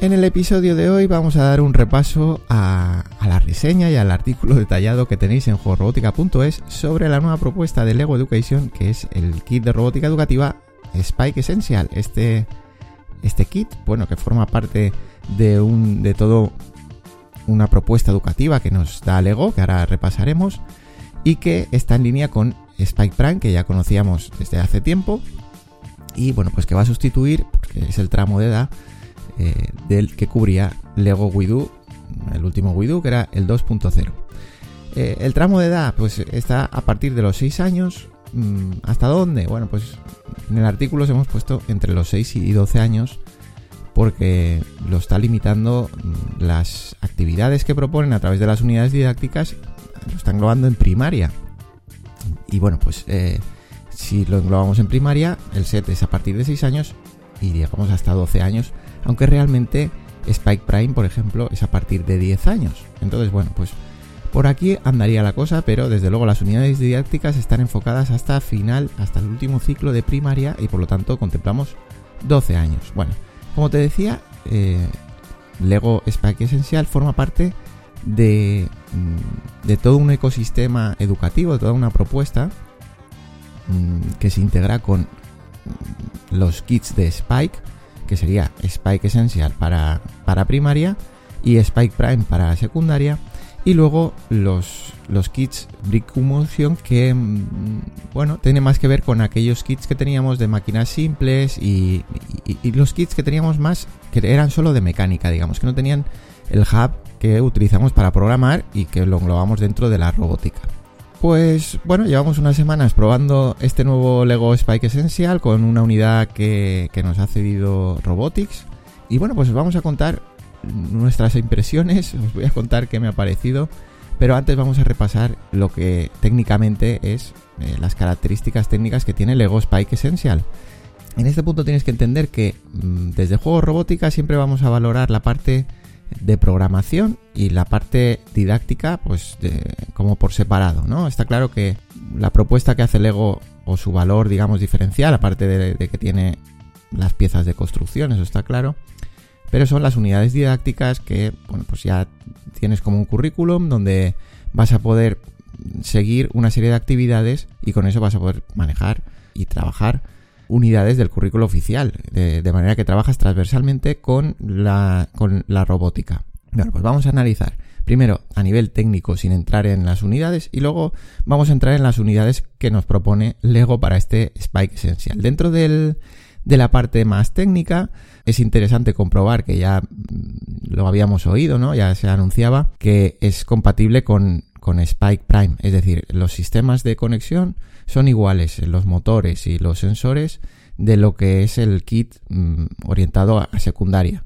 En el episodio de hoy vamos a dar un repaso a, la reseña y al artículo detallado que tenéis en juegorobótica.es sobre la nueva propuesta de Lego Education que es el kit de robótica educativa Spike Essential. Este este kit, bueno, que forma parte de un de todo una propuesta educativa que nos da Lego, que ahora repasaremos, y que está en línea con Spike Prime, que ya conocíamos desde hace tiempo, y bueno, pues que va a sustituir, porque es el tramo de edad eh, del que cubría Lego Widu, el último Widu, que era el 2.0. Eh, el tramo de edad, pues está a partir de los 6 años. Mm, ¿Hasta dónde? Bueno, pues en el artículo os hemos puesto entre los 6 y 12 años porque lo está limitando mm, las actividades que proponen a través de las unidades didácticas, lo está englobando en primaria. Y bueno, pues eh, si lo englobamos en primaria, el set es a partir de 6 años y llegamos hasta 12 años, aunque realmente Spike Prime, por ejemplo, es a partir de 10 años. Entonces, bueno, pues por aquí andaría la cosa, pero desde luego las unidades didácticas están enfocadas hasta final, hasta el último ciclo de primaria y por lo tanto contemplamos 12 años. Bueno, como te decía, eh, Lego Spike Essential forma parte de, mm, de, todo un ecosistema educativo, de toda una propuesta mm, que se integra con mm, los kits de Spike, que sería Spike Essential para, para primaria y Spike Prime para secundaria y luego los, los kits Motion que, mm, bueno, tiene más que ver con aquellos kits que teníamos de máquinas simples y, los kits que teníamos más que eran solo de mecánica, digamos, que no tenían el hub que utilizamos para programar y que lo englobamos dentro de la robótica. Pues bueno, llevamos unas semanas probando este nuevo Lego Spike Essential con una unidad que, que nos ha cedido Robotics. Y bueno, pues os vamos a contar nuestras impresiones, os voy a contar qué me ha parecido, pero antes vamos a repasar lo que técnicamente es eh, las características técnicas que tiene Lego Spike Essential. En este punto tienes que entender que mm, desde juegos robótica siempre vamos a valorar la parte de programación y la parte didáctica pues como por separado, ¿no? Está claro que la propuesta que hace Lego o su valor digamos diferencial, aparte de que tiene las piezas de construcción, eso está claro, pero son las unidades didácticas que, bueno, pues ya tienes como un currículum donde vas a poder seguir una serie de actividades y con eso vas a poder manejar y trabajar unidades del currículo oficial, de, manera que trabajas transversalmente con la, con la robótica. Bueno, pues vamos a analizar primero a nivel técnico sin entrar en las unidades y luego vamos a entrar en las unidades que nos propone Lego para este Spike Essential. Dentro de la parte más técnica, es interesante comprobar que ya mm, lo habíamos oído, ¿no? Ya se anunciaba que es compatible con, con Spike Prime, es decir, los sistemas de conexión son iguales, los motores y los sensores de lo que es el kit mm, orientado a, secundaria.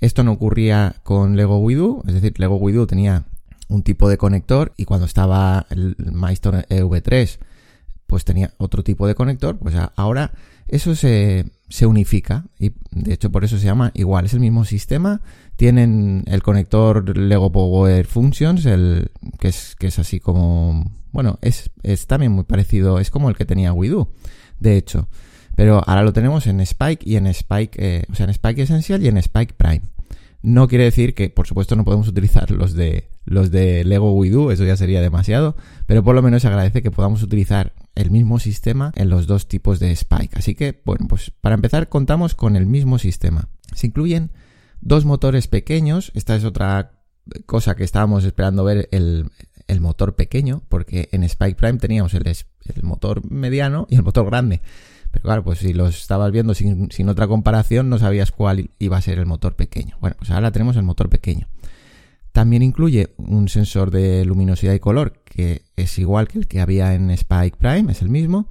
Esto no ocurría con Lego Widu, es decir, Lego Widu tenía un tipo de conector y cuando estaba el Milestone EV3 pues tenía otro tipo de conector, pues ahora eso se, se unifica y de hecho por eso se llama igual, es el mismo sistema, tienen el conector Lego Power Functions, el que es, que es así como, bueno, es, es también muy parecido, es como el que tenía Widu, de hecho, pero ahora lo tenemos en Spike y en Spike, eh, o sea, en Spike Essential y en Spike Prime. No quiere decir que, por supuesto, no podemos utilizar los de los de Lego WeDo, eso ya sería demasiado, pero por lo menos se agradece que podamos utilizar el mismo sistema en los dos tipos de Spike. Así que, bueno, pues para empezar contamos con el mismo sistema. Se incluyen dos motores pequeños, esta es otra cosa que estábamos esperando ver el, el motor pequeño, porque en Spike Prime teníamos el, el motor mediano y el motor grande. Pero claro, pues si lo estabas viendo sin, sin, otra comparación, no sabías cuál iba a ser el motor pequeño. Bueno, pues ahora tenemos el motor pequeño. También incluye un sensor de luminosidad y color, que es igual que el que había en Spike Prime, es el mismo.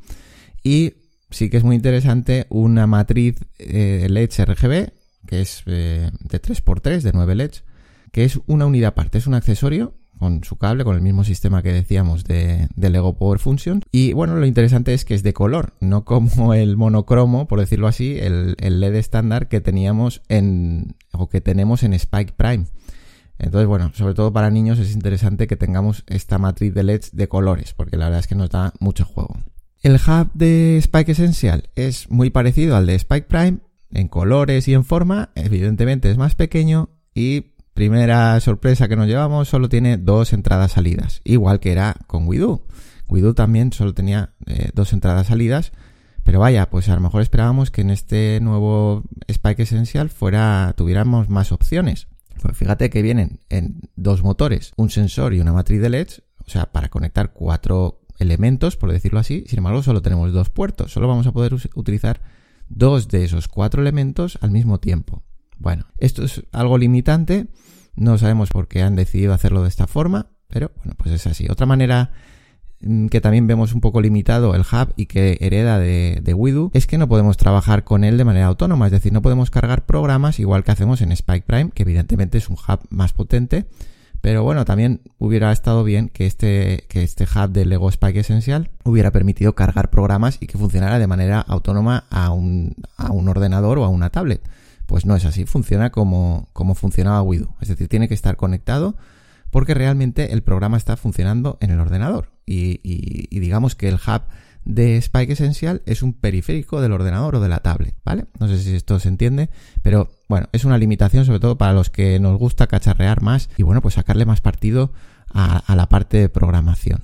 Y sí que es muy interesante una matriz eh, LEDs RGB, que es eh, de 3x3, de 9 LEDs, que es una unidad aparte, es un accesorio con su cable, con el mismo sistema que decíamos de, Lego Power Function. Y bueno, lo interesante es que es de color, no como el monocromo, por decirlo así, el, LED estándar que teníamos en, o que tenemos en Spike Prime. Entonces, bueno, sobre todo para niños es interesante que tengamos esta matriz de LEDs de colores, porque la verdad es que nos da mucho juego. El hub de Spike Essential es muy parecido al de Spike Prime, en colores y en forma, evidentemente es más pequeño y Primera sorpresa que nos llevamos, solo tiene dos entradas salidas, igual que era con Widu. Widu también solo tenía eh, dos entradas salidas, pero vaya, pues a lo mejor esperábamos que en este nuevo Spike Essential fuera, tuviéramos más opciones. Pues fíjate que vienen en dos motores, un sensor y una matriz de LEDs, o sea, para conectar cuatro elementos, por decirlo así. Sin embargo, solo tenemos dos puertos, solo vamos a poder utilizar dos de esos cuatro elementos al mismo tiempo. Bueno, esto es algo limitante, no sabemos por qué han decidido hacerlo de esta forma, pero bueno, pues es así. Otra manera que también vemos un poco limitado el hub y que hereda de, de Widu es que no podemos trabajar con él de manera autónoma, es decir, no podemos cargar programas igual que hacemos en Spike Prime, que evidentemente es un hub más potente, pero bueno, también hubiera estado bien que este, que este hub de Lego Spike Essential hubiera permitido cargar programas y que funcionara de manera autónoma a un, a un ordenador o a una tablet. Pues no es así, funciona como, como funcionaba Widu. Es decir, tiene que estar conectado porque realmente el programa está funcionando en el ordenador. Y, digamos que el hub de Spike Essential es un periférico del ordenador o de la tablet, ¿vale? No sé si esto se entiende, pero bueno, es una limitación sobre todo para los que nos gusta cacharrear más y bueno, pues sacarle más partido a la parte de programación.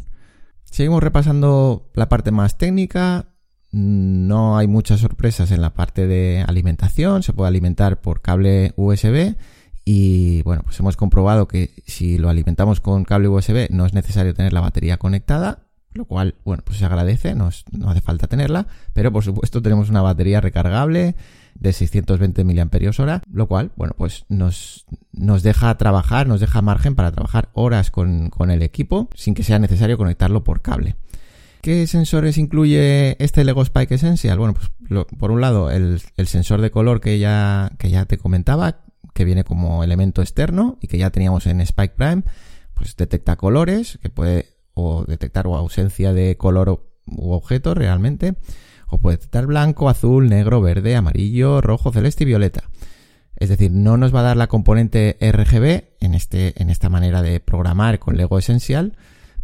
Seguimos repasando la parte más técnica, no hay muchas sorpresas en la parte de alimentación, se puede alimentar por cable USB y bueno, pues hemos comprobado que si lo alimentamos con cable USB no es necesario tener la batería conectada, lo cual, bueno, pues se agradece, no, hace falta tenerla, pero por supuesto tenemos una batería recargable de 620 mAh, lo cual, bueno, pues nos, nos deja trabajar, nos deja margen para trabajar horas con, con el equipo sin que sea necesario conectarlo por cable. ¿Qué sensores incluye este Lego Spike Essential? Bueno, pues por un lado el, sensor de color que ya, que ya te comentaba, que viene como elemento externo y que ya teníamos en Spike Prime, pues detecta colores, que puede o detectar o ausencia de color u objeto realmente, o puede detectar blanco, azul, negro, verde, amarillo, rojo, celeste y violeta. Es decir, no nos va a dar la componente RGB en, este, en esta manera de programar con Lego Essential,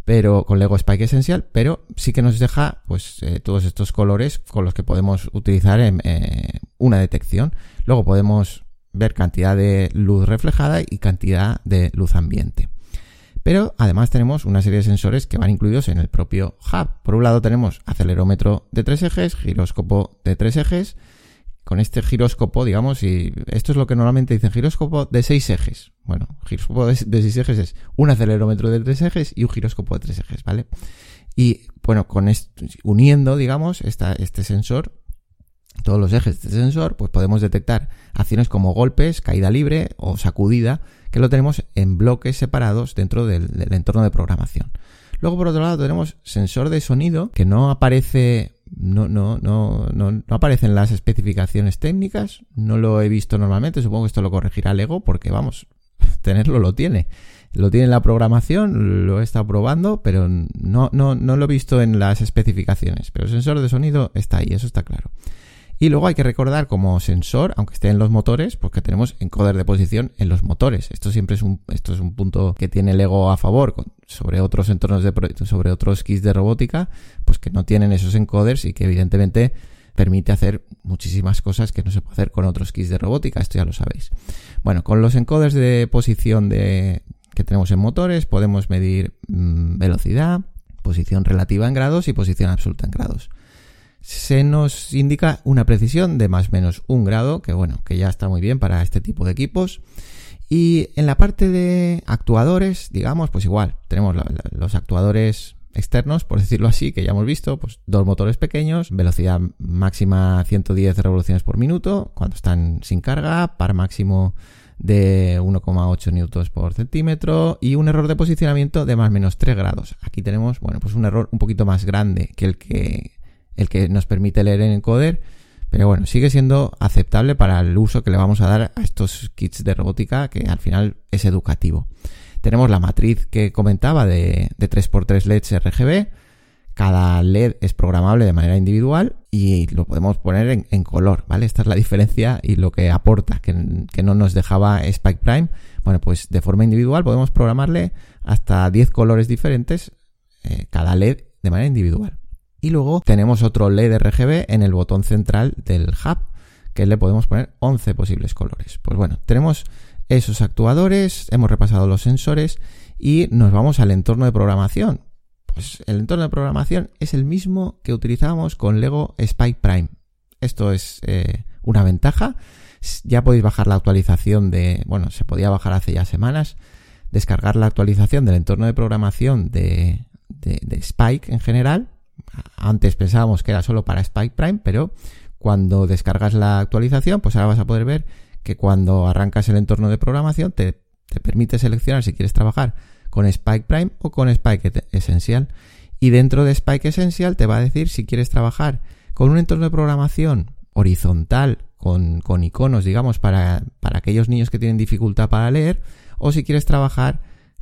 pero con Lego Spike Essential, pero sí que nos deja pues eh, todos estos colores con los que podemos utilizar eh, una detección. Luego podemos ver cantidad de luz reflejada y cantidad de luz ambiente. Pero además tenemos una serie de sensores que van incluidos en el propio hub. Por un lado tenemos acelerómetro de tres ejes, giróscopo de tres ejes, con este giróscopo, digamos, y esto es lo que normalmente dicen giróscopo de seis ejes. Bueno, giróscopo de, seis ejes es un acelerómetro de tres ejes y un giróscopo de tres ejes, ¿vale? Y bueno, con esto, uniendo, digamos, este sensor, todos los ejes de este sensor, pues podemos detectar acciones como golpes, caída libre o sacudida, que lo tenemos en bloques separados dentro del entorno de programación. Luego, por otro lado, tenemos sensor de sonido que no aparece no, no, no, no, aparece en las especificaciones técnicas, no lo he visto normalmente, supongo que esto lo corregirá Lego porque vamos, tenerlo lo tiene. Lo tiene en la programación, lo he estado probando, pero no, no, no lo he visto en las especificaciones. Pero el sensor de sonido está ahí, eso está claro. Y luego hay que recordar como sensor, aunque esté en los motores, porque tenemos encoder de posición en los motores. Esto siempre es un, esto es un punto que tiene Lego a favor sobre otros entornos de sobre otros kits de robótica, pues que no tienen esos encoders y que evidentemente permite hacer muchísimas cosas que no se puede hacer con otros kits de robótica, esto ya lo sabéis. Bueno, con los encoders de posición de, que tenemos en motores podemos medir mm, velocidad, posición relativa en grados y posición absoluta en grados se nos indica una precisión de más o menos un grado, que bueno, que ya está muy bien para este tipo de equipos. Y en la parte de actuadores, digamos, pues igual, tenemos los actuadores externos, por decirlo así, que ya hemos visto, pues dos motores pequeños, velocidad máxima 110 revoluciones por minuto, cuando están sin carga, par máximo de 1,8 newtons por centímetro y un error de posicionamiento de más o menos 3 grados. Aquí tenemos, bueno, pues un error un poquito más grande que el que, el que nos permite leer en encoder, pero bueno, sigue siendo aceptable para el uso que le vamos a dar a estos kits de robótica que al final es educativo. Tenemos la matriz que comentaba de, de 3x3 LEDs RGB. Cada LED es programable de manera individual y lo podemos poner en, color, ¿vale? Esta es la diferencia y lo que aporta, que, no nos dejaba Spike Prime. Bueno, pues de forma individual podemos programarle hasta 10 colores diferentes eh, cada LED de manera individual. Y luego tenemos otro LED RGB en el botón central del hub, que le podemos poner 11 posibles colores. Pues bueno, tenemos esos actuadores, hemos repasado los sensores y nos vamos al entorno de programación. Pues el entorno de programación es el mismo que utilizábamos con Lego Spike Prime. Esto es eh, una ventaja. Ya podéis bajar la actualización de, bueno, se podía bajar hace ya semanas, descargar la actualización del entorno de programación de, de Spike en general. Antes pensábamos que era solo para Spike Prime, pero cuando descargas la actualización, pues ahora vas a poder ver que cuando arrancas el entorno de programación te, permite seleccionar si quieres trabajar con Spike Prime o con Spike Essential. Y dentro de Spike Essential te va a decir si quieres trabajar con un entorno de programación horizontal, con, con iconos, digamos, para, para aquellos niños que tienen dificultad para leer, o si quieres trabajar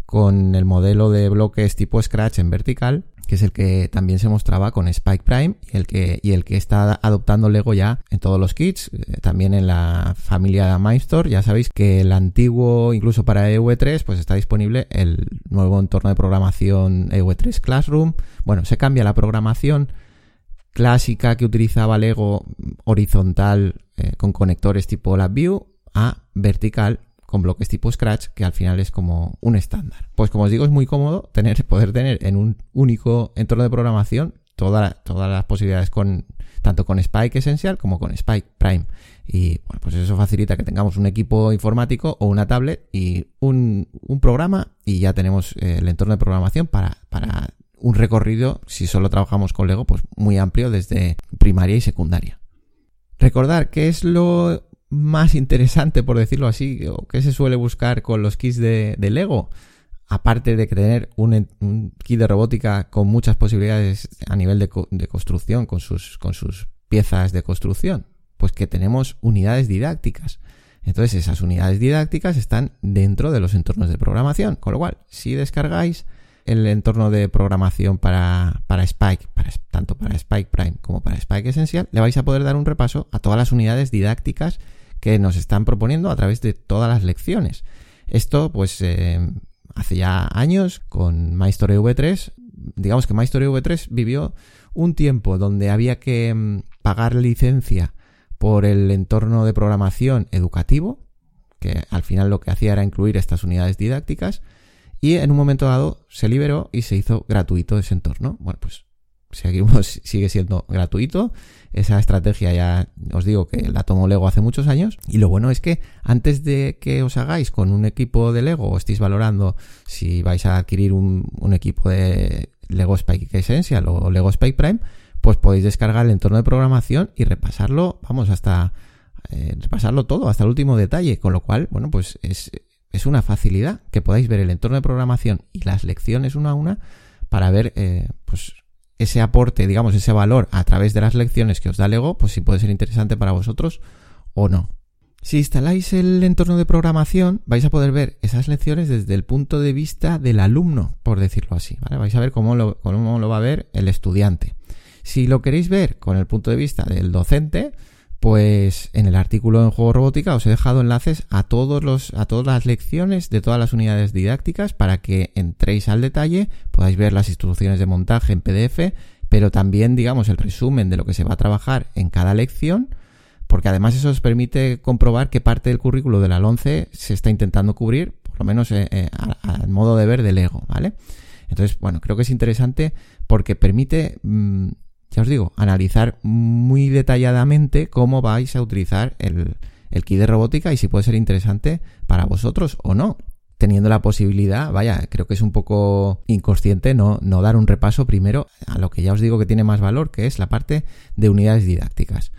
con el modelo de bloques tipo Scratch en vertical, que es el que también se mostraba con Spike Prime y el que, y el que está adoptando Lego ya en todos los kits, eh, también en la familia Mindstorm. Ya sabéis que el antiguo, incluso para EV3, pues está disponible el nuevo entorno de programación EV3 Classroom. Bueno, se cambia la programación clásica que utilizaba Lego horizontal eh, con conectores tipo LabVIEW a vertical con bloques tipo Scratch, que al final es como un estándar. Pues como os digo, es muy cómodo poder tener en un único entorno de programación todas las posibilidades con tanto con Spike Essential como con Spike Prime. Y bueno, pues eso facilita que tengamos un equipo informático o una tablet y un, programa y ya tenemos eh, el entorno de programación para, para un recorrido, si solo trabajamos con Lego, pues muy amplio desde primaria y secundaria. Recordar que es lo más interesante, por decirlo así, o qué se suele buscar con los kits de, Lego? Aparte de tener un, kit de robótica con muchas posibilidades a nivel de, construcción, con sus, con sus piezas de construcción, pues que tenemos unidades didácticas. Entonces esas unidades didácticas están dentro de los entornos de programación, con lo cual si descargáis el entorno de programación para, para Spike, para, tanto para Spike Prime como para Spike Essential, le vais a poder dar un repaso a todas las unidades didácticas que nos están proponiendo a través de todas las lecciones. Esto, pues, eh, hace ya años con MyStory V3, digamos que MyStory V3 vivió un tiempo donde había que mm, pagar licencia por el entorno de programación educativo, que al final lo que hacía era incluir estas unidades didácticas, y en un momento dado se liberó y se hizo gratuito ese entorno. Bueno, pues seguimos, sigue siendo gratuito. Esa estrategia ya os digo que la tomó Lego hace muchos años. Y lo bueno es que antes de que os hagáis con un equipo de Lego o estéis valorando si vais a adquirir un, equipo de Lego Spike Essential o Lego Spike Prime, pues podéis descargar el entorno de programación y repasarlo, vamos, hasta eh, repasarlo todo, hasta el último detalle. Con lo cual, bueno, pues es, es una facilidad que podáis ver el entorno de programación y las lecciones una a una para ver, eh, pues ese aporte, digamos, ese valor a través de las lecciones que os da Lego, pues si puede ser interesante para vosotros o no. Si instaláis el entorno de programación, vais a poder ver esas lecciones desde el punto de vista del alumno, por decirlo así. Vais a ver cómo lo, cómo lo va a ver el estudiante. Si lo queréis ver con el punto de vista del docente, pues en el artículo en Juego Robótica os he dejado enlaces a todos los, a todas las lecciones de todas las unidades didácticas para que entréis al detalle, podáis ver las instrucciones de montaje en PDF, pero también, digamos, el resumen de lo que se va a trabajar en cada lección, porque además eso os permite comprobar qué parte del currículo de la 11 se está intentando cubrir, por lo menos eh, eh, al modo de ver del ego, ¿vale? Entonces, bueno, creo que es interesante porque permite mm, ya os digo, analizar muy detalladamente cómo vais a utilizar el, kit de robótica y si puede ser interesante para vosotros o no. Teniendo la posibilidad, vaya, creo que es un poco inconsciente no, no dar un repaso primero a lo que ya os digo que tiene más valor, que es la parte de unidades didácticas.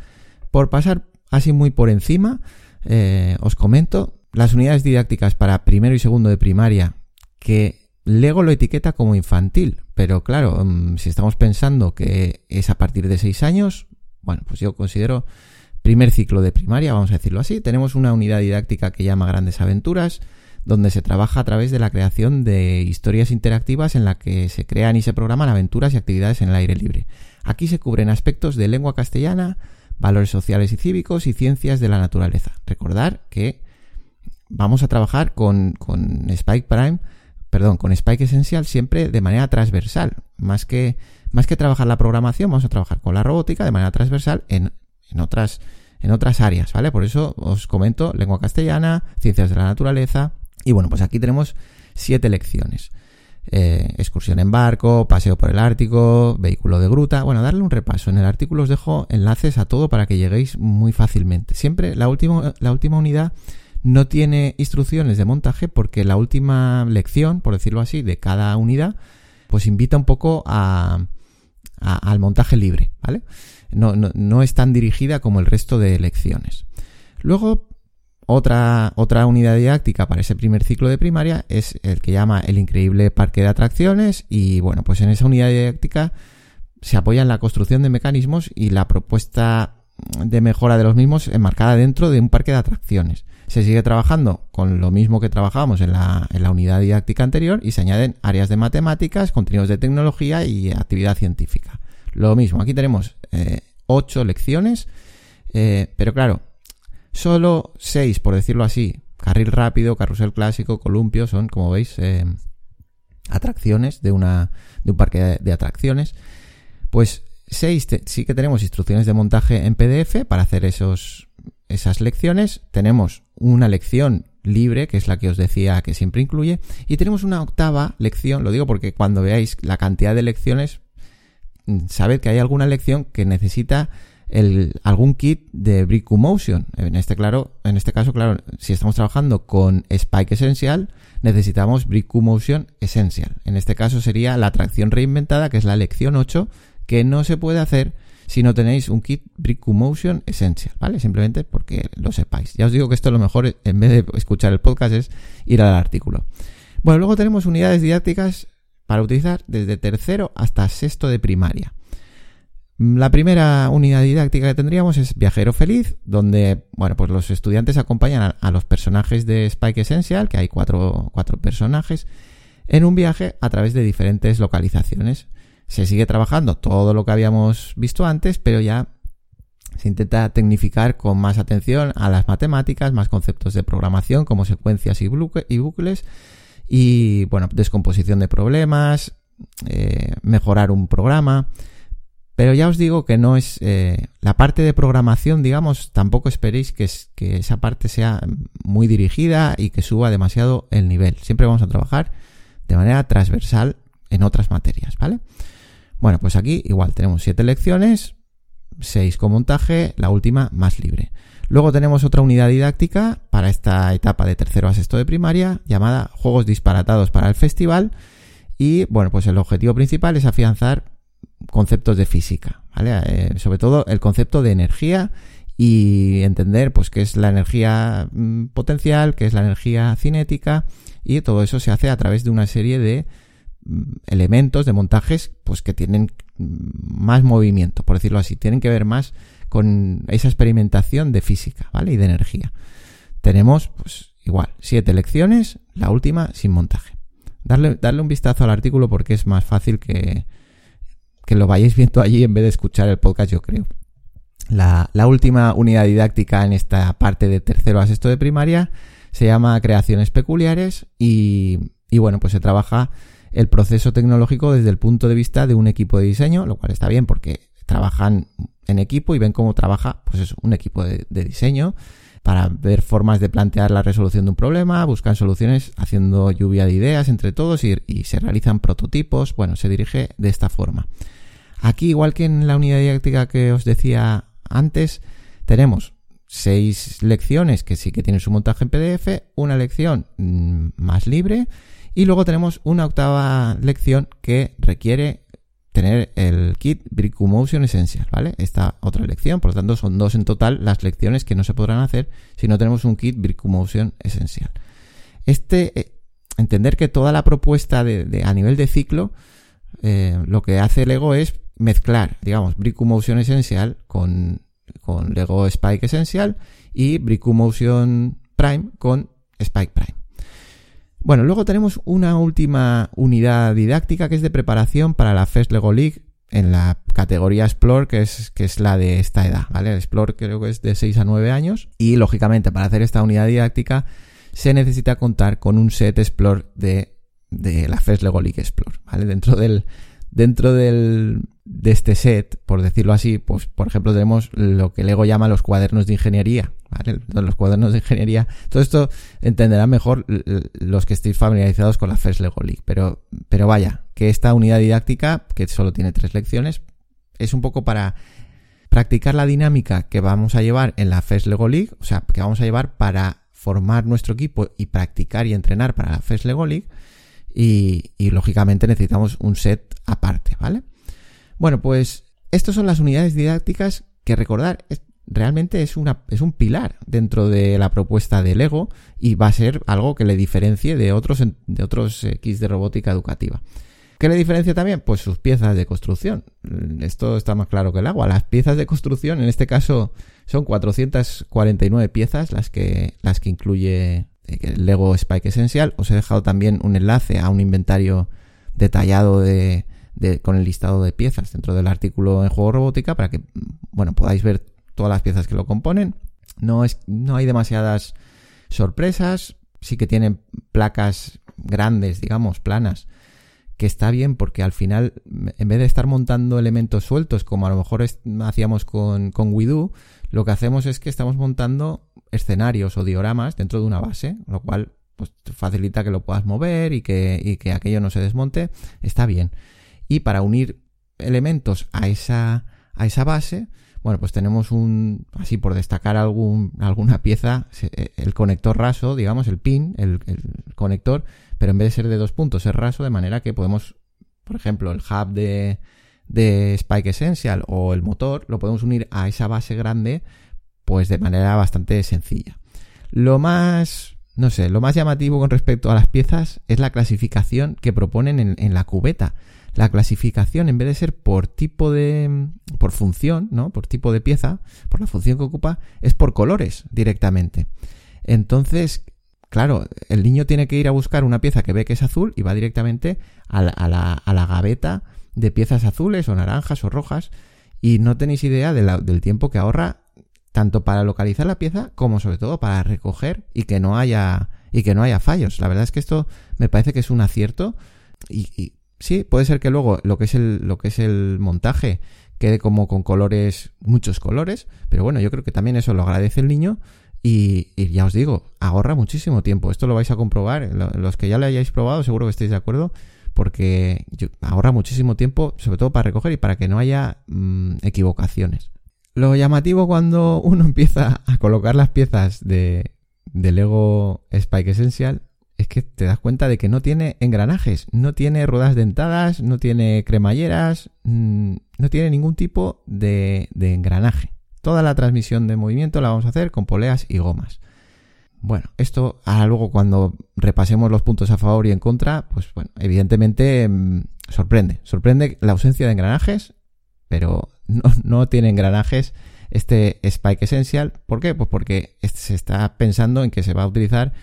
Por pasar así muy por encima, eh, os comento las unidades didácticas para primero y segundo de primaria, que Lego lo etiqueta como infantil, pero claro, mm, si estamos pensando que es a partir de 6 años, bueno, pues yo considero primer ciclo de primaria, vamos a decirlo así. Tenemos una unidad didáctica que llama Grandes Aventuras, donde se trabaja a través de la creación de historias interactivas en la que se crean y se programan aventuras y actividades en el aire libre. Aquí se cubren aspectos de lengua castellana, valores sociales y cívicos y ciencias de la naturaleza. Recordar que vamos a trabajar con, con Spike Prime, perdón, con Spike Essential siempre de manera transversal. Más que, más que trabajar la programación, vamos a trabajar con la robótica de manera transversal en, en otras, en otras áreas, ¿vale? Por eso os comento lengua castellana, ciencias de la naturaleza. Y bueno, pues aquí tenemos siete lecciones. Eh, excursión en barco, paseo por el Ártico, vehículo de gruta. Bueno, darle un repaso. En el artículo os dejo enlaces a todo para que lleguéis muy fácilmente. Siempre la última, la última unidad no tiene instrucciones de montaje porque la última lección, por decirlo así, de cada unidad, pues invita un poco a, al montaje libre, ¿vale? No, no, es tan dirigida como el resto de lecciones. Luego, otra, otra unidad didáctica para ese primer ciclo de primaria es el que llama el increíble parque de atracciones y bueno, pues en esa unidad didáctica se apoya en la construcción de mecanismos y la propuesta de mejora de los mismos enmarcada dentro de un parque de atracciones. Se sigue trabajando con lo mismo que trabajábamos en la, en la unidad didáctica anterior y se añaden áreas de matemáticas, contenidos de tecnología y actividad científica. Lo mismo, aquí tenemos eh, ocho lecciones, eh, pero claro, solo seis, por decirlo así, carril rápido, carrusel clásico, columpio, son, como veis, eh, atracciones de, una, de un parque de atracciones. Pues 6 sí que tenemos instrucciones de montaje en PDF para hacer esos, esas lecciones. Tenemos una lección libre, que es la que os decía que siempre incluye. Y tenemos una octava lección, lo digo porque cuando veáis la cantidad de lecciones, mm, sabed que hay alguna lección que necesita algún kit de Brick Motion. En este, claro, en este caso, claro, si estamos trabajando con Spike Essential, necesitamos Brick Motion Essential. En este caso sería la atracción reinventada, que es la lección 8, que no se puede hacer si no tenéis un kit Motion Essential, ¿vale? Simplemente porque lo sepáis. Ya os digo que esto lo mejor, en vez de escuchar el podcast, es ir al artículo. Bueno, luego tenemos unidades didácticas para utilizar desde tercero hasta sexto de primaria. La primera unidad didáctica que tendríamos es Viajero Feliz, donde, bueno, pues los estudiantes acompañan a, los personajes de Spike Essential, que hay cuatro, cuatro personajes, en un viaje a través de diferentes localizaciones se sigue trabajando todo lo que habíamos visto antes, pero ya se intenta tecnificar con más atención a las matemáticas, más conceptos de programación como secuencias y bucles y bueno, descomposición de problemas, eh, mejorar un programa. Pero ya os digo que no es eh, la parte de programación, digamos, tampoco esperéis que, que esa parte sea muy dirigida y que suba demasiado el nivel. Siempre vamos a trabajar de manera transversal en otras materias, ¿vale? Bueno, pues aquí igual tenemos siete lecciones, seis con montaje, la última más libre. Luego tenemos otra unidad didáctica para esta etapa de tercero a sexto de primaria llamada Juegos disparatados para el festival y bueno, pues el objetivo principal es afianzar conceptos de física, ¿vale? Eh, sobre todo el concepto de energía y entender pues qué es la energía mm, potencial, qué es la energía cinética y todo eso se hace a través de una serie de elementos de montajes pues que tienen más movimiento, por decirlo así, tienen que ver más con esa experimentación de física, ¿vale? Y de energía. Tenemos, pues, igual, siete lecciones, la última sin montaje. Darle, darle un vistazo al artículo porque es más fácil que, que lo vayáis viendo allí en vez de escuchar el podcast, yo creo. La, la última unidad didáctica en esta parte de tercero a de primaria se llama Creaciones Peculiares y, y bueno, pues se trabaja el proceso tecnológico desde el punto de vista de un equipo de diseño, lo cual está bien porque trabajan en equipo y ven cómo trabaja pues es un equipo de, diseño para ver formas de plantear la resolución de un problema, buscan soluciones haciendo lluvia de ideas entre todos y, y se realizan prototipos. Bueno, se dirige de esta forma. Aquí, igual que en la unidad didáctica que os decía antes, tenemos seis lecciones que sí que tienen su montaje en PDF, una lección mm, más libre y luego tenemos una octava lección que requiere tener el kit Motion Essential, ¿vale? Esta otra lección, por lo tanto son dos en total las lecciones que no se podrán hacer si no tenemos un kit Motion Essential. Este, eh, entender que toda la propuesta de, a nivel de ciclo, eh, lo que hace Lego es mezclar, digamos, Motion Essential con, con Lego Spike Essential y Motion Prime con Spike Prime. Bueno, luego tenemos una última unidad didáctica que es de preparación para la First Lego League en la categoría Explore, que es, que es la de esta edad, ¿vale? El Explore creo que es de 6 a 9 años y lógicamente para hacer esta unidad didáctica se necesita contar con un set Explore de, de la First Lego League Explore, ¿vale? Dentro del, dentro del, de este set, por decirlo así, pues por ejemplo tenemos lo que Lego llama los cuadernos de ingeniería, ¿vale? Los cuadernos de ingeniería. Todo esto entenderán mejor los que estéis familiarizados con la First Lego League, pero, pero vaya, que esta unidad didáctica, que solo tiene tres lecciones, es un poco para practicar la dinámica que vamos a llevar en la First Lego League, o sea, que vamos a llevar para formar nuestro equipo y practicar y entrenar para la First Lego League y, lógicamente necesitamos un set aparte, ¿vale? Bueno, pues estas son las unidades didácticas que recordar realmente es, un pilar dentro de la propuesta de Lego y va a ser algo que le diferencie de otros, de otros kits de robótica educativa. ¿Qué le diferencia también? Pues sus piezas de construcción. Esto está más claro que el agua. Las piezas de construcción, en este caso, son 449 piezas las que, las que incluye Lego Spike Essential. Os he dejado también un enlace a un inventario detallado de, con el listado de piezas dentro del artículo en juego robótica para que bueno podáis ver todas las piezas que lo componen. No, es, no hay demasiadas sorpresas. Sí que tienen placas grandes, digamos, planas, que está bien porque al final, en vez de estar montando elementos sueltos, como a lo mejor hacíamos con, con Widu, lo que hacemos es que estamos montando escenarios o dioramas dentro de una base, lo cual pues, facilita que lo puedas mover y que, y que aquello no se desmonte, está bien. Y para unir elementos a esa, a esa base, bueno, pues tenemos un, así por destacar algún, alguna pieza, eh, el conector raso, digamos, el pin, el, el, conector, pero en vez de ser de dos puntos es raso, de manera que podemos, por ejemplo, el hub de, de Spike Essential o el motor, lo podemos unir a esa base grande pues de manera bastante sencilla. Lo más, no sé, lo más llamativo con respecto a las piezas es la clasificación que proponen en, la cubeta. La clasificación, en vez de ser por tipo de, por función, ¿no? Por tipo de pieza, por la función que ocupa, es por colores directamente. Entonces, claro, el niño tiene que ir a buscar una pieza que ve que es azul y va directamente a la, a la, gaveta de piezas azules o naranjas o rojas y no tenéis idea del tiempo que ahorra tanto para localizar la pieza como sobre todo para recoger y que no haya y que no haya fallos. La verdad es que esto me parece que es un acierto y, sí, puede ser que luego lo que es el montaje quede como con colores, muchos colores, pero bueno, yo creo que también eso lo agradece el niño y, ya os digo, ahorra muchísimo tiempo. Esto lo vais a comprobar, los que ya lo hayáis probado seguro que estáis de acuerdo porque ahorra muchísimo tiempo, sobre todo para recoger y para que no haya mm, equivocaciones. Lo llamativo cuando uno empieza a colocar las piezas de, Lego Spike Essential es que te das cuenta de que no tiene engranajes, no tiene ruedas dentadas, no tiene cremalleras, mm, no tiene ningún tipo de, engranaje. Toda la transmisión de movimiento la vamos a hacer con poleas y gomas. Bueno, esto ahora luego cuando repasemos los puntos a favor y en contra, pues bueno, evidentemente mm, sorprende. Sorprende la ausencia de engranajes, pero no, tiene engranajes este Spike Essential. ¿Por qué? Pues porque se está pensando en que se va a utilizar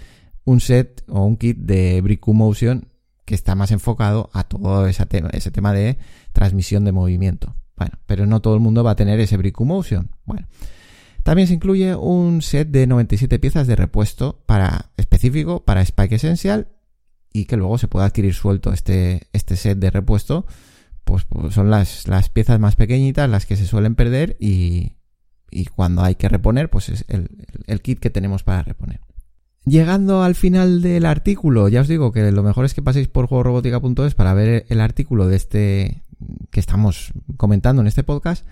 un set o un kit de Brick Motion que está más enfocado a todo ese tema, ese tema de transmisión de movimiento. Bueno, pero no todo el mundo va a tener ese Brick Motion. Bueno, también se incluye un set de 97 piezas de repuesto para específico para Spike Essential y que luego se puede adquirir suelto este, este set de repuesto pues, pues, son las, las, piezas más pequeñitas las que se suelen perder y, y cuando hay que reponer, pues es el, el, kit que tenemos para reponer. Llegando al final del artículo, ya os digo que lo mejor es que paséis por juegorobótica.es para ver el artículo de este que estamos comentando en este podcast.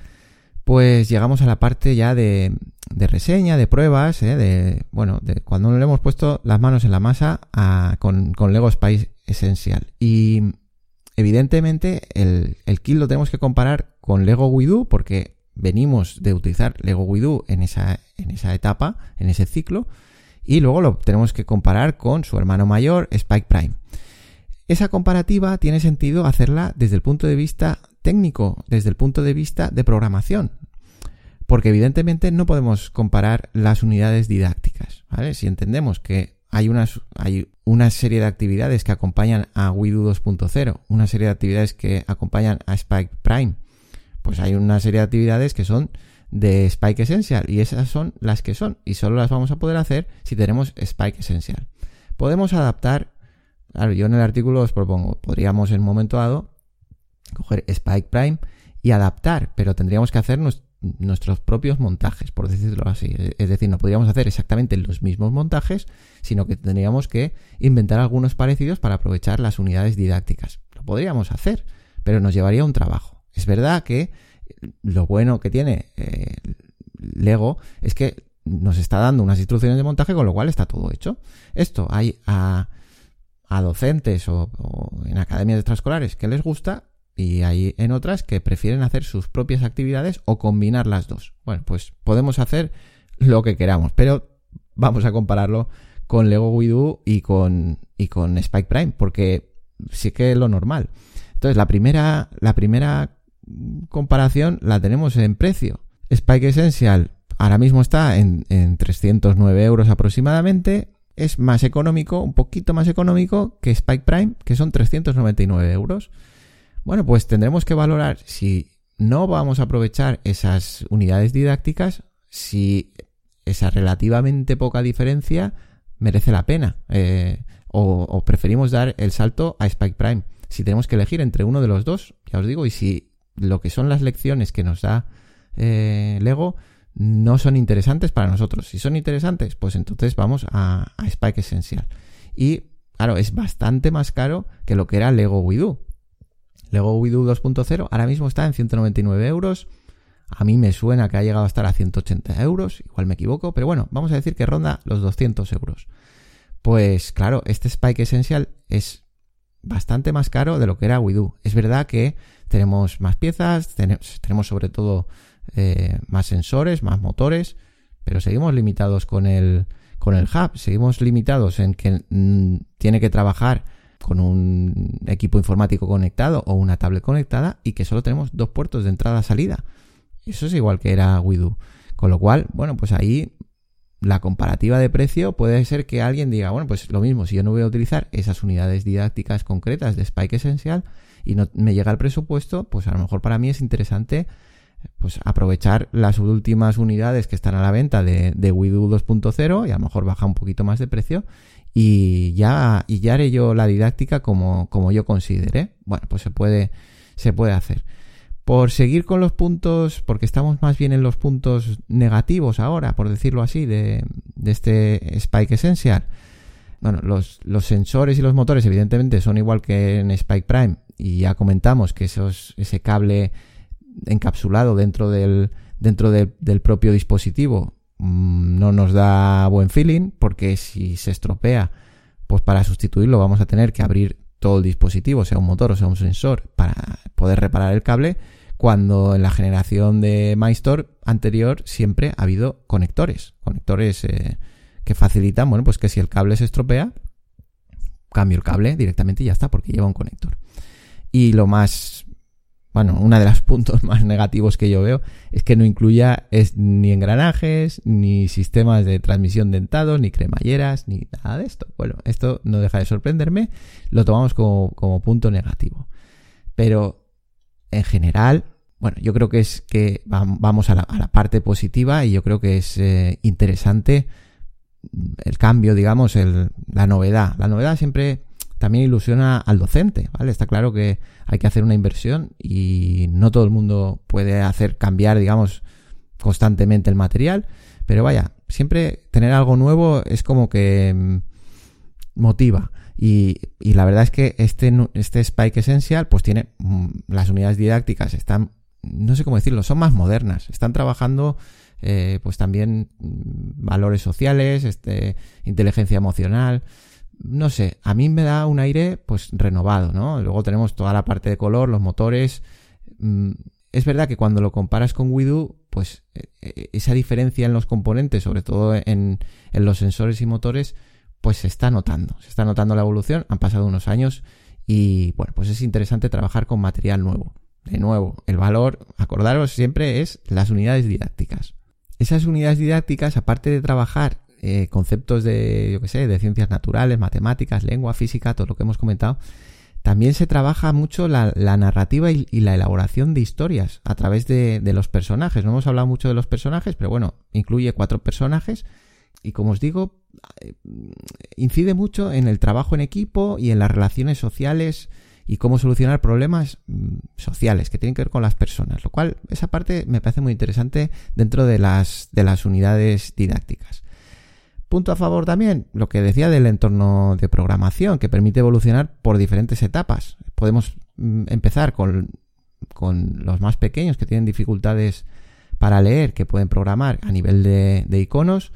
Pues llegamos a la parte ya de, reseña, de pruebas, ¿eh? de, bueno, de cuando le hemos puesto las manos en la masa con, Lego Spice Essential. Y evidentemente el, kit lo tenemos que comparar con Lego Widu porque venimos de utilizar Lego Widu en esa, en esa etapa, en ese ciclo, y luego lo tenemos que comparar con su hermano mayor, Spike Prime. Esa comparativa tiene sentido hacerla desde el punto de vista técnico, desde el punto de vista de programación, porque evidentemente no podemos comparar las unidades didácticas. ¿vale? Si entendemos que hay, unas, hay una serie de actividades que acompañan a Widu 2.0, una serie de actividades que acompañan a Spike Prime, pues hay una serie de actividades que son de Spike Essential y esas son las que son y solo las vamos a poder hacer si tenemos Spike Essential. Podemos adaptar, claro, yo en el artículo os propongo, podríamos en un momento dado coger Spike Prime y adaptar, pero tendríamos que hacer nuestros propios montajes, por decirlo así. Es decir, no podríamos hacer exactamente los mismos montajes, sino que tendríamos que inventar algunos parecidos para aprovechar las unidades didácticas. Lo podríamos hacer, pero nos llevaría un trabajo. Es verdad que lo bueno que tiene eh, Lego es que nos está dando unas instrucciones de montaje con lo cual está todo hecho. Esto hay a, docentes o, en academias extraescolares que les gusta y hay en otras que prefieren hacer sus propias actividades o combinar las dos. Bueno, pues podemos hacer lo que queramos, pero vamos a compararlo con Lego Widu y con, y con Spike Prime, porque sí que es lo normal. Entonces, la primera, la primera comparación la tenemos en precio. Spike Essential ahora mismo está en, 309 euros aproximadamente. Es más económico, un poquito más económico que Spike Prime, que son 399 euros. Bueno, pues tendremos que valorar si no vamos a aprovechar esas unidades didácticas, si esa relativamente poca diferencia merece la pena. Eh, o, o, preferimos dar el salto a Spike Prime. Si tenemos que elegir entre uno de los dos, ya os digo, y si lo que son las lecciones que nos da eh, Lego no son interesantes para nosotros. Si son interesantes, pues entonces vamos a, Spike Essential. Y claro, es bastante más caro que lo que era Lego Widu. Lego Widu 2.0 ahora mismo está en 199 euros. A mí me suena que ha llegado a estar a 180 euros, igual me equivoco, pero bueno, vamos a decir que ronda los 200 euros. Pues claro, este Spike Essential es bastante más caro de lo que era Widu. Es verdad que tenemos más piezas, tenemos, sobre todo eh, más sensores, más motores, pero seguimos limitados con el, con el hub, seguimos limitados en que mm, tiene que trabajar con un equipo informático conectado o una tablet conectada y que solo tenemos dos puertos de entrada-salida. Eso es igual que era Widu. Con lo cual, bueno, pues ahí la comparativa de precio puede ser que alguien diga, bueno, pues lo mismo, si yo no voy a utilizar esas unidades didácticas concretas de Spike Essential y no me llega el presupuesto, pues a lo mejor para mí es interesante pues aprovechar las últimas unidades que están a la venta de, de 2.0 y a lo mejor baja un poquito más de precio y ya, y ya haré yo la didáctica como, como yo considere. Bueno, pues se puede, se puede hacer. Por seguir con los puntos, porque estamos más bien en los puntos negativos ahora, por decirlo así, de, este Spike Essential. Bueno, los, los, sensores y los motores evidentemente son igual que en Spike Prime y ya comentamos que esos, ese cable encapsulado dentro del, dentro del propio dispositivo mm, no nos da buen feeling porque si se estropea, pues para sustituirlo vamos a tener que abrir todo el dispositivo, sea un motor o sea un sensor, para poder reparar el cable, cuando en la generación de MyStore anterior siempre ha habido conectores, conectores eh, que facilitan, bueno, pues que si el cable se estropea, cambio el cable directamente y ya está, porque lleva un conector. Y lo más bueno, uno de los puntos más negativos que yo veo es que no incluya es, ni engranajes, ni sistemas de transmisión dentados, ni cremalleras, ni nada de esto. Bueno, esto no deja de sorprenderme, lo tomamos como, como punto negativo. Pero en general, bueno, yo creo que es que vamos a la, a la parte positiva y yo creo que es eh, interesante el cambio, digamos, el, la novedad. La novedad siempre también ilusiona al docente, ¿vale? Está claro que hay que hacer una inversión y no todo el mundo puede hacer cambiar, digamos, constantemente el material, pero vaya, siempre tener algo nuevo es como que mm, motiva. Y, y, la verdad es que este, este Spike Essential, pues tiene mm, las unidades didácticas, están, no sé cómo decirlo, son más modernas, están trabajando eh, pues también mm, valores sociales, este, inteligencia emocional. No sé, a mí me da un aire pues renovado, ¿no? Luego tenemos toda la parte de color, los motores. Mm, es verdad que cuando lo comparas con Widu, pues e, e, esa diferencia en los componentes, sobre todo en, en los sensores y motores, pues se está notando. Se está notando la evolución, han pasado unos años y bueno, pues es interesante trabajar con material nuevo. De nuevo, el valor, acordaros siempre, es las unidades didácticas. Esas unidades didácticas, aparte de trabajar eh, conceptos de, yo qué sé, de ciencias naturales, matemáticas, lengua, física, todo lo que hemos comentado, también se trabaja mucho la, narrativa y, la elaboración de historias a través de, los personajes. No hemos hablado mucho de los personajes, pero bueno, incluye cuatro personajes y como os digo, eh, incide mucho en el trabajo en equipo y en las relaciones sociales y cómo solucionar problemas mm, sociales que tienen que ver con las personas, lo cual esa parte me parece muy interesante dentro de las unidades didácticas. Punto a favor también, lo que decía del entorno de programación, que permite evolucionar por diferentes etapas. Podemos mm, empezar con, con los más pequeños que tienen dificultades para leer, que pueden programar a nivel de, iconos,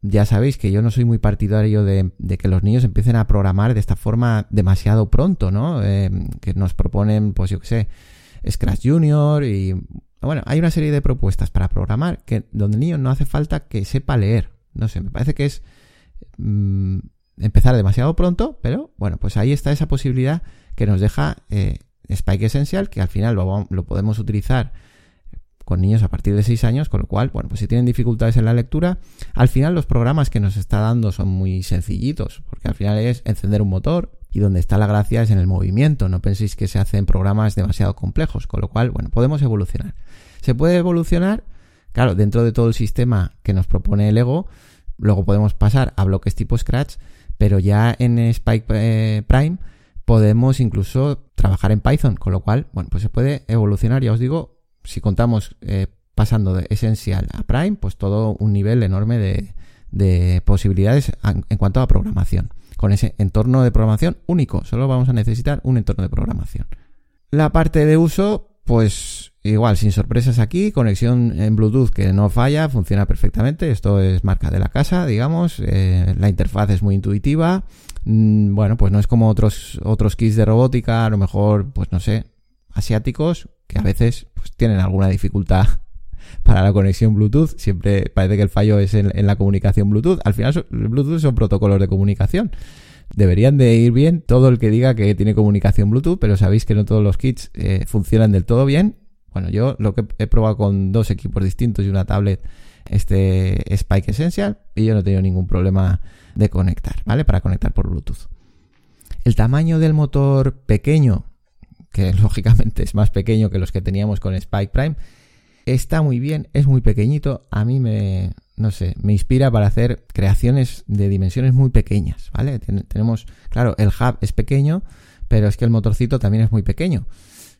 ya sabéis que yo no soy muy partidario de, que los niños empiecen a programar de esta forma demasiado pronto, ¿no? Eh, que nos proponen, pues yo qué sé, Scratch Junior y... Bueno, hay una serie de propuestas para programar que donde el niño no hace falta que sepa leer. No sé, me parece que es mm, empezar demasiado pronto, pero bueno, pues ahí está esa posibilidad que nos deja eh, Spike Essential, que al final lo, lo podemos utilizar con niños a partir de 6 años, con lo cual, bueno, pues si tienen dificultades en la lectura, al final los programas que nos está dando son muy sencillitos, porque al final es encender un motor y donde está la gracia es en el movimiento, no penséis que se hacen programas demasiado complejos, con lo cual, bueno, podemos evolucionar. Se puede evolucionar, claro, dentro de todo el sistema que nos propone el Ego, luego podemos pasar a bloques tipo Scratch, pero ya en Spike eh, Prime podemos incluso trabajar en Python, con lo cual, bueno, pues se puede evolucionar, ya os digo, si contamos eh, pasando de Essential a Prime, pues todo un nivel enorme de, de posibilidades en cuanto a programación. Con ese entorno de programación único, solo vamos a necesitar un entorno de programación. La parte de uso, pues igual, sin sorpresas aquí, conexión en Bluetooth que no falla, funciona perfectamente, esto es marca de la casa, digamos, eh, la interfaz es muy intuitiva, mm, bueno, pues no es como otros, otros kits de robótica, a lo mejor, pues no sé, asiáticos, que a veces pues, tienen alguna dificultad para la conexión Bluetooth. Siempre parece que el fallo es en, la comunicación Bluetooth. Al final, el Bluetooth son protocolos de comunicación. Deberían de ir bien todo el que diga que tiene comunicación Bluetooth, pero sabéis que no todos los kits eh, funcionan del todo bien. Bueno, yo lo que he probado con dos equipos distintos y una tablet, este Spike Essential, y yo no he tenido ningún problema de conectar, ¿vale? Para conectar por Bluetooth. El tamaño del motor pequeño, que lógicamente es más pequeño que los que teníamos con Spike Prime. Está muy bien, es muy pequeñito. A mí me, no sé, me inspira para hacer creaciones de dimensiones muy pequeñas, ¿vale? tenemos, claro, el hub es pequeño, pero es que el motorcito también es muy pequeño.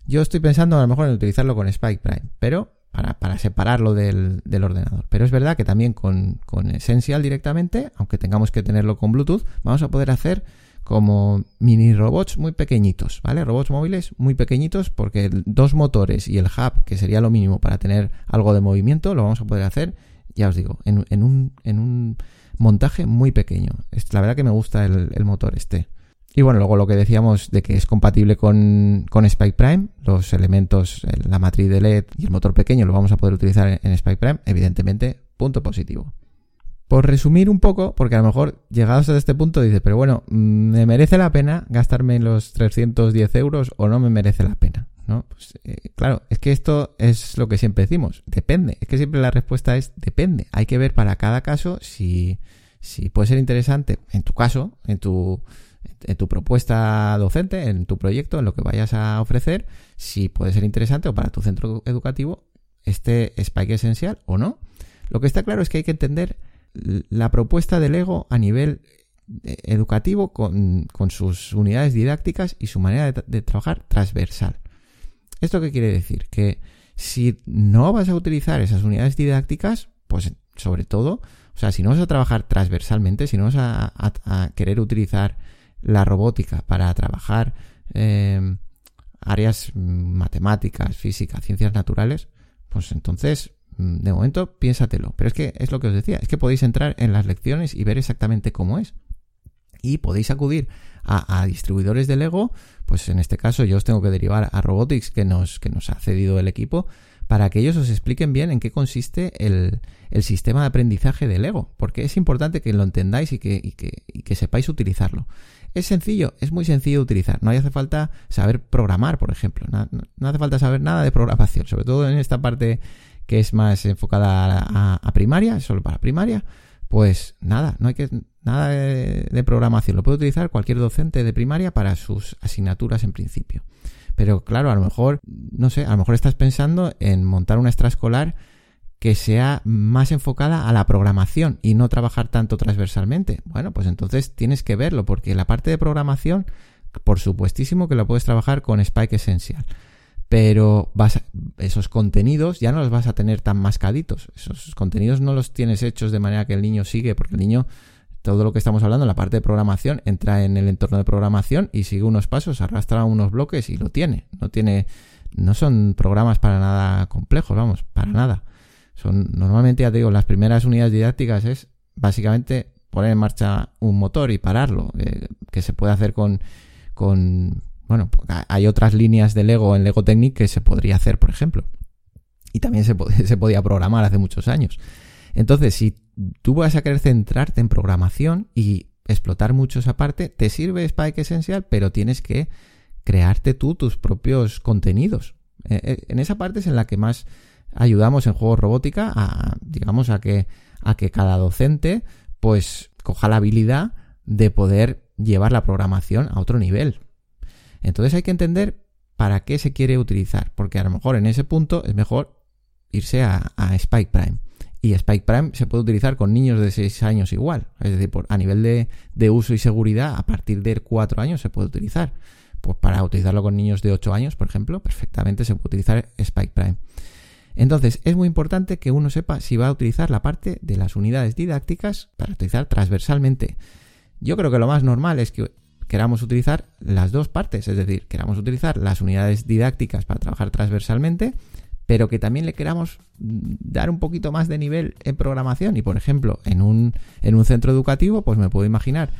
Yo estoy pensando a lo mejor en utilizarlo con Spike Prime, pero para, para separarlo del, del, ordenador. Pero es verdad que también con, con Essential directamente, aunque tengamos que tenerlo con Bluetooth, vamos a poder hacer como mini robots muy pequeñitos, ¿vale? Robots móviles muy pequeñitos porque dos motores y el hub, que sería lo mínimo para tener algo de movimiento, lo vamos a poder hacer, ya os digo, en, un, montaje muy pequeño. La verdad que me gusta el, motor este. Y bueno, luego lo que decíamos de que es compatible con, Spike Prime, los elementos, la matriz de LED y el motor pequeño lo vamos a poder utilizar en, en Spike Prime, evidentemente, punto positivo. Por resumir un poco, porque a lo mejor llegados a este punto dice, pero bueno, ¿me merece la pena gastarme los 310 euros o no me merece la pena? ¿No? Pues, eh, claro, es que esto es lo que siempre decimos, depende. Es que siempre la respuesta es depende. Hay que ver para cada caso si, puede ser interesante, en tu caso, en tu, en tu propuesta docente, en tu proyecto, en lo que vayas a ofrecer, si puede ser interesante o para tu centro educativo este Spike esencial o no. Lo que está claro es que hay que entender la propuesta del ego a nivel eh, educativo con, sus unidades didácticas y su manera de, trabajar transversal. ¿Esto qué quiere decir? Que si no vas a utilizar esas unidades didácticas, pues sobre todo, o sea, si no vas a trabajar transversalmente, si no vas a, querer utilizar la robótica para trabajar eh, áreas matemáticas, física, ciencias naturales, pues entonces mm, de momento piénsatelo. Pero es que es lo que os decía, es que podéis entrar en las lecciones y ver exactamente cómo es. Y podéis acudir a, distribuidores de Lego, pues en este caso yo os tengo que derivar a Robotics que nos, que nos ha cedido el equipo para que ellos os expliquen bien en qué consiste el, sistema de aprendizaje de Lego, porque es importante que lo entendáis y que, que, que sepáis utilizarlo. Es sencillo, es muy sencillo de utilizar. No hace falta saber programar, por ejemplo. No, hace falta saber nada de programación, sobre todo en esta parte que es más enfocada a, primaria, solo para primaria. Pues nada, no hay que nada de, programación. Lo puede utilizar cualquier docente de primaria para sus asignaturas en principio. Pero claro, a lo mejor, no sé, a lo mejor estás pensando en montar una extraescolar que sea más enfocada a la programación y no trabajar tanto transversalmente. Bueno, pues entonces tienes que verlo, porque la parte de programación, por supuestísimo que lo puedes trabajar con Spike Essential. Pero vas esos contenidos ya no los vas a tener tan mascaditos. Esos contenidos no los tienes hechos de manera que el niño sigue, porque el niño, todo lo que estamos hablando, la parte de programación, entra en el entorno de programación y sigue unos pasos, arrastra unos bloques y lo tiene. No tiene, no son programas para nada complejos, vamos, para nada. Son, normalmente, ya te digo, las primeras unidades didácticas es básicamente poner en marcha un motor y pararlo, eh, que se puede hacer con, bueno, hay otras líneas de Lego en Lego Technic que se podría hacer, por ejemplo. Y también se, se podía programar hace muchos años. Entonces, si tú vas a querer centrarte en programación y explotar mucho esa parte, te sirve Spike Essential, pero tienes que crearte tú tus propios contenidos. Eh, eh, en esa parte es en la que más ayudamos en juegos robótica a, digamos, a que, a que cada docente, pues, coja la habilidad de poder llevar la programación a otro nivel. Entonces hay que entender para qué se quiere utilizar, porque a lo mejor en ese punto es mejor irse a, Spike Prime. Y Spike Prime se puede utilizar con niños de 6 años igual. Es decir, a nivel de, de, uso y seguridad, a partir de 4 años se puede utilizar. Pues para utilizarlo con niños de 8 años, por ejemplo, perfectamente se puede utilizar Spike Prime. Entonces, es muy importante que uno sepa si va a utilizar la parte de las unidades didácticas para utilizar transversalmente. Yo creo que lo más normal es que queramos utilizar las dos partes, es decir, queramos utilizar las unidades didácticas para trabajar transversalmente, pero que también le queramos dar un poquito más de nivel en programación. Y por ejemplo, en un, en un centro educativo, pues me puedo imaginar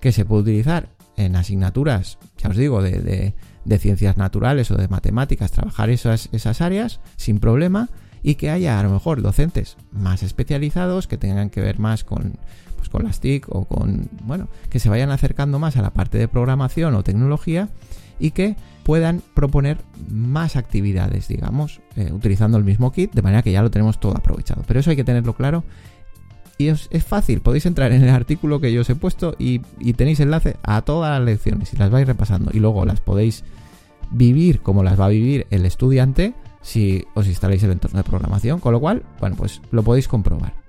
que se puede utilizar en asignaturas, ya os digo, de de ciencias naturales o de matemáticas, trabajar esas, esas áreas sin problema y que haya a lo mejor docentes más especializados que tengan que ver más con, pues, con las TIC o con, bueno, que se vayan acercando más a la parte de programación o tecnología y que puedan proponer más actividades, digamos, eh, utilizando el mismo kit, de manera que ya lo tenemos todo aprovechado. Pero eso hay que tenerlo claro y es, fácil, podéis entrar en el artículo que yo os he puesto y, tenéis enlace a todas las lecciones y las vais repasando. Y luego las podéis vivir como las va a vivir el estudiante si os instaláis el entorno de programación. Con lo cual, bueno, pues lo podéis comprobar.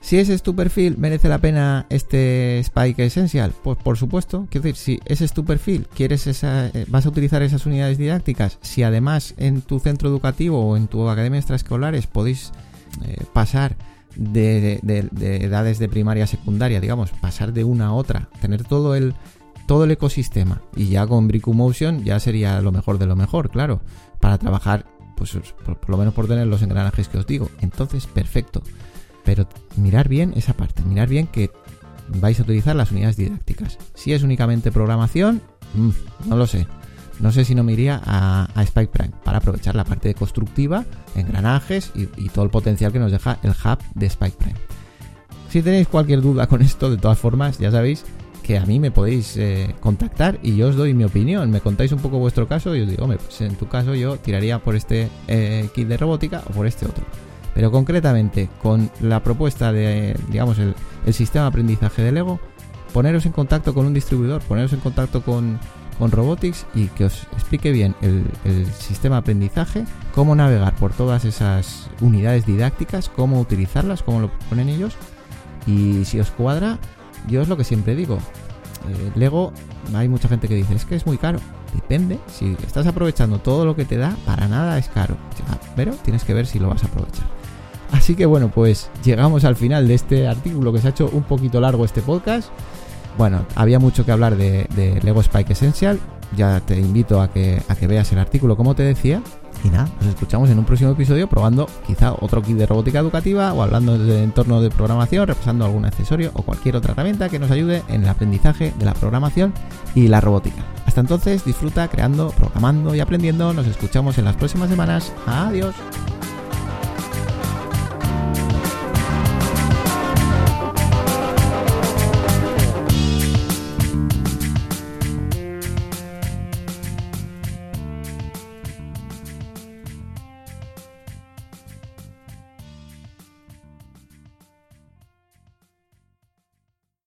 Si ese es tu perfil, ¿merece la pena este Spike Essential? Pues por supuesto. Quiero decir, si ese es tu perfil, quieres esa, eh, vas a utilizar esas unidades didácticas, si además en tu centro educativo o en tu academia extraescolares podéis eh, pasar de, edades de primaria a secundaria, digamos, pasar de una a otra, tener todo el, todo el ecosistema. Y ya con Brick Motion ya sería lo mejor de lo mejor, claro, para trabajar, pues por, lo menos por tener los engranajes que os digo. Entonces, perfecto. Pero mirar bien esa parte, mirar bien que vais a utilizar las unidades didácticas. Si es únicamente programación, mm, no lo sé. No sé si no me iría a, Spike Prime para aprovechar la parte constructiva, engranajes y, todo el potencial que nos deja el hub de Spike Prime. Si tenéis cualquier duda con esto, de todas formas, ya sabéis que a mí me podéis eh, contactar y yo os doy mi opinión. Me contáis un poco vuestro caso y os digo, hombre, pues en tu caso yo tiraría por este eh, kit de robótica o por este otro. Pero concretamente, con la propuesta de, digamos, el, sistema de aprendizaje de Lego, poneros en contacto con un distribuidor, poneros en contacto con, con Robotics y que os explique bien el, sistema de aprendizaje, cómo navegar por todas esas unidades didácticas, cómo utilizarlas, cómo lo ponen ellos. Y si os cuadra, yo es lo que siempre digo. Eh, Lego, hay mucha gente que dice, es que es muy caro. Depende, si estás aprovechando todo lo que te da, para nada es caro. Pero tienes que ver si lo vas a aprovechar. Así que bueno, pues llegamos al final de este artículo que se ha hecho un poquito largo este podcast. Bueno, había mucho que hablar de, Lego Spike Essential. Ya te invito a que, a que veas el artículo como te decía. Y nada, nos escuchamos en un próximo episodio probando quizá otro kit de robótica educativa o hablando de entorno de programación, repasando algún accesorio o cualquier otra herramienta que nos ayude en el aprendizaje de la programación y la robótica. Hasta entonces, disfruta creando, programando y aprendiendo. Nos escuchamos en las próximas semanas. Adiós.